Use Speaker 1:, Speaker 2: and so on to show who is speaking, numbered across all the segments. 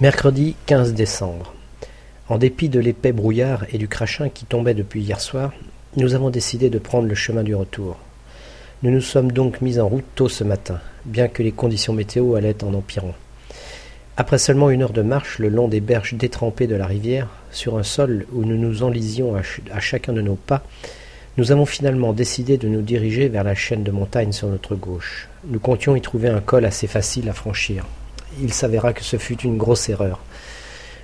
Speaker 1: Mercredi 15 décembre. En dépit de l'épais brouillard et du crachin qui tombait depuis hier soir, nous avons décidé de prendre le chemin du retour. Nous nous sommes donc mis en route tôt ce matin, bien que les conditions météo allaient en empirant. Après seulement une heure de marche le long des berges détrempées de la rivière, sur un sol où nous nous enlisions à, à chacun de nos pas, nous avons finalement décidé de nous diriger vers la chaîne de montagnes sur notre gauche. Nous comptions y trouver un col assez facile à franchir il s'avéra que ce fut une grosse erreur.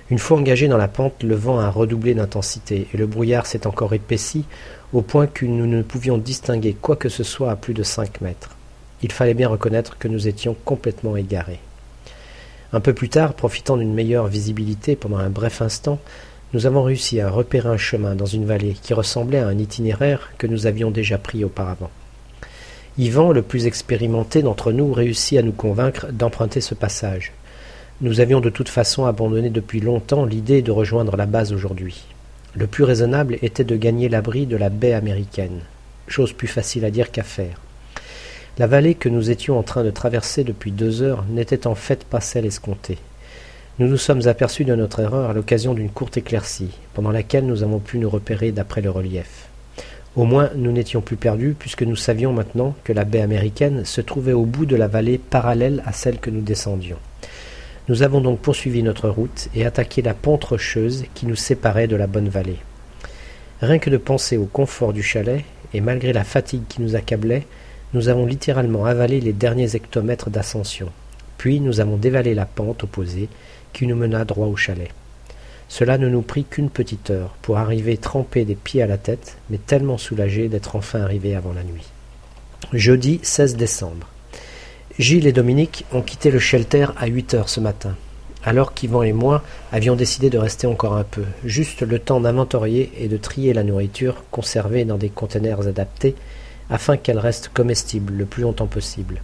Speaker 1: Une fois engagé dans la pente, le vent a redoublé d'intensité, et le brouillard s'est encore épaissi, au point que nous ne pouvions distinguer quoi que ce soit à plus de cinq mètres. Il fallait bien reconnaître que nous étions complètement égarés. Un peu plus tard, profitant d'une meilleure visibilité pendant un bref instant, nous avons réussi à repérer un chemin dans une vallée qui ressemblait à un itinéraire que nous avions déjà pris auparavant. Yvan, le plus expérimenté d'entre nous, réussit à nous convaincre d'emprunter ce passage. Nous avions de toute façon abandonné depuis longtemps l'idée de rejoindre la base aujourd'hui. Le plus raisonnable était de gagner l'abri de la baie américaine, chose plus facile à dire qu'à faire. La vallée que nous étions en train de traverser depuis deux heures n'était en fait pas celle escomptée. Nous nous sommes aperçus de notre erreur à l'occasion d'une courte éclaircie, pendant laquelle nous avons pu nous repérer d'après le relief. Au moins nous n'étions plus perdus, puisque nous savions maintenant que la baie américaine se trouvait au bout de la vallée parallèle à celle que nous descendions. Nous avons donc poursuivi notre route et attaqué la pente rocheuse qui nous séparait de la bonne vallée. Rien que de penser au confort du chalet, et malgré la fatigue qui nous accablait, nous avons littéralement avalé les derniers hectomètres d'ascension. Puis nous avons dévalé la pente opposée qui nous mena droit au chalet. Cela ne nous prit qu'une petite heure pour arriver trempés des pieds à la tête, mais tellement soulagés d'être enfin arrivés avant la nuit. Jeudi 16 décembre. Gilles et Dominique ont quitté le shelter à huit heures ce matin, alors qu'Yvan et moi avions décidé de rester encore un peu, juste le temps d'inventorier et de trier la nourriture conservée dans des conteneurs adaptés afin qu'elle reste comestible le plus longtemps possible.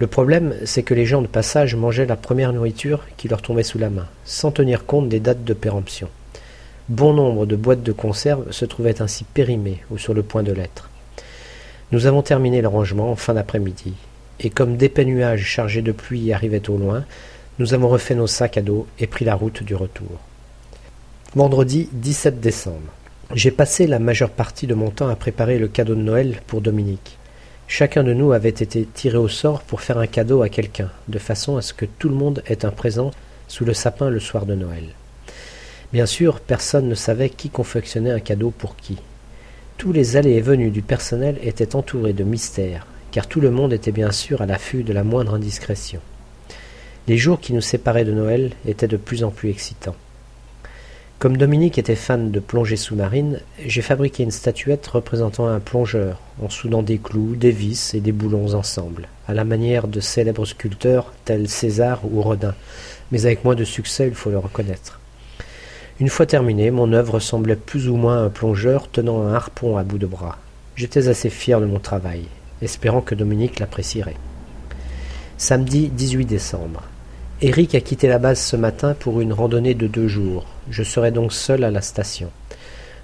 Speaker 1: Le problème, c'est que les gens de passage mangeaient la première nourriture qui leur tombait sous la main, sans tenir compte des dates de péremption. Bon nombre de boîtes de conserve se trouvaient ainsi périmées ou sur le point de l'être. Nous avons terminé le rangement en fin d'après-midi, et comme d'épais nuages chargés de pluie arrivaient au loin, nous avons refait nos sacs à dos et pris la route du retour. Vendredi 17 décembre. J'ai passé la majeure partie de mon temps à préparer le cadeau de Noël pour Dominique. Chacun de nous avait été tiré au sort pour faire un cadeau à quelqu'un, de façon à ce que tout le monde ait un présent sous le sapin le soir de Noël. Bien sûr, personne ne savait qui confectionnait un cadeau pour qui. Tous les allées et venues du personnel étaient entourés de mystères, car tout le monde était bien sûr à l'affût de la moindre indiscrétion. Les jours qui nous séparaient de Noël étaient de plus en plus excitants. Comme Dominique était fan de plongée sous-marine, j'ai fabriqué une statuette représentant un plongeur, en soudant des clous, des vis et des boulons ensemble, à la manière de célèbres sculpteurs tels César ou Rodin, mais avec moins de succès, il faut le reconnaître. Une fois terminée, mon œuvre ressemblait plus ou moins un plongeur tenant un harpon à bout de bras. J'étais assez fier de mon travail, espérant que Dominique l'apprécierait. Samedi 18 décembre. Eric a quitté la base ce matin pour une randonnée de deux jours. Je serai donc seul à la station.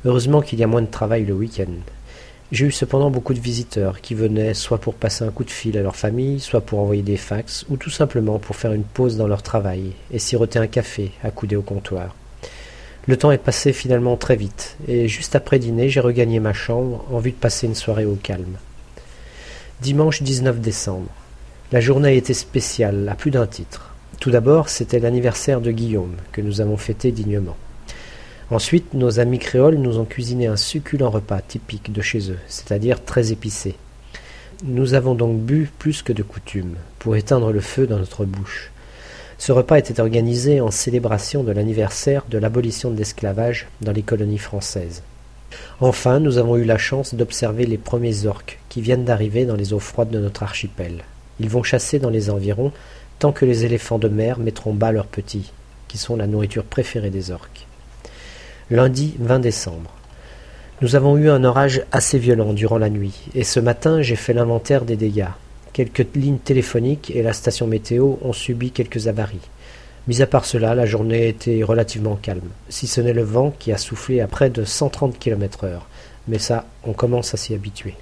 Speaker 1: Heureusement qu'il y a moins de travail le week-end. J'ai eu cependant beaucoup de visiteurs qui venaient soit pour passer un coup de fil à leur famille, soit pour envoyer des fax, ou tout simplement pour faire une pause dans leur travail et siroter un café accoudé au comptoir. Le temps est passé finalement très vite, et juste après dîner, j'ai regagné ma chambre en vue de passer une soirée au calme. Dimanche 19 décembre. La journée a été spéciale, à plus d'un titre. Tout d'abord, c'était l'anniversaire de Guillaume, que nous avons fêté dignement. Ensuite, nos amis créoles nous ont cuisiné un succulent repas typique de chez eux, c'est-à-dire très épicé. Nous avons donc bu plus que de coutume, pour éteindre le feu dans notre bouche. Ce repas était organisé en célébration de l'anniversaire de l'abolition de l'esclavage dans les colonies françaises. Enfin, nous avons eu la chance d'observer les premiers orques qui viennent d'arriver dans les eaux froides de notre archipel. Ils vont chasser dans les environs tant que les éléphants de mer mettront bas leurs petits, qui sont la nourriture préférée des orques. Lundi 20 décembre. Nous avons eu un orage assez violent durant la nuit, et ce matin j'ai fait l'inventaire des dégâts. Quelques lignes téléphoniques et la station météo ont subi quelques avaries. Mis à part cela, la journée était relativement calme, si ce n'est le vent qui a soufflé à près de 130 km heure. Mais ça, on commence à s'y habituer.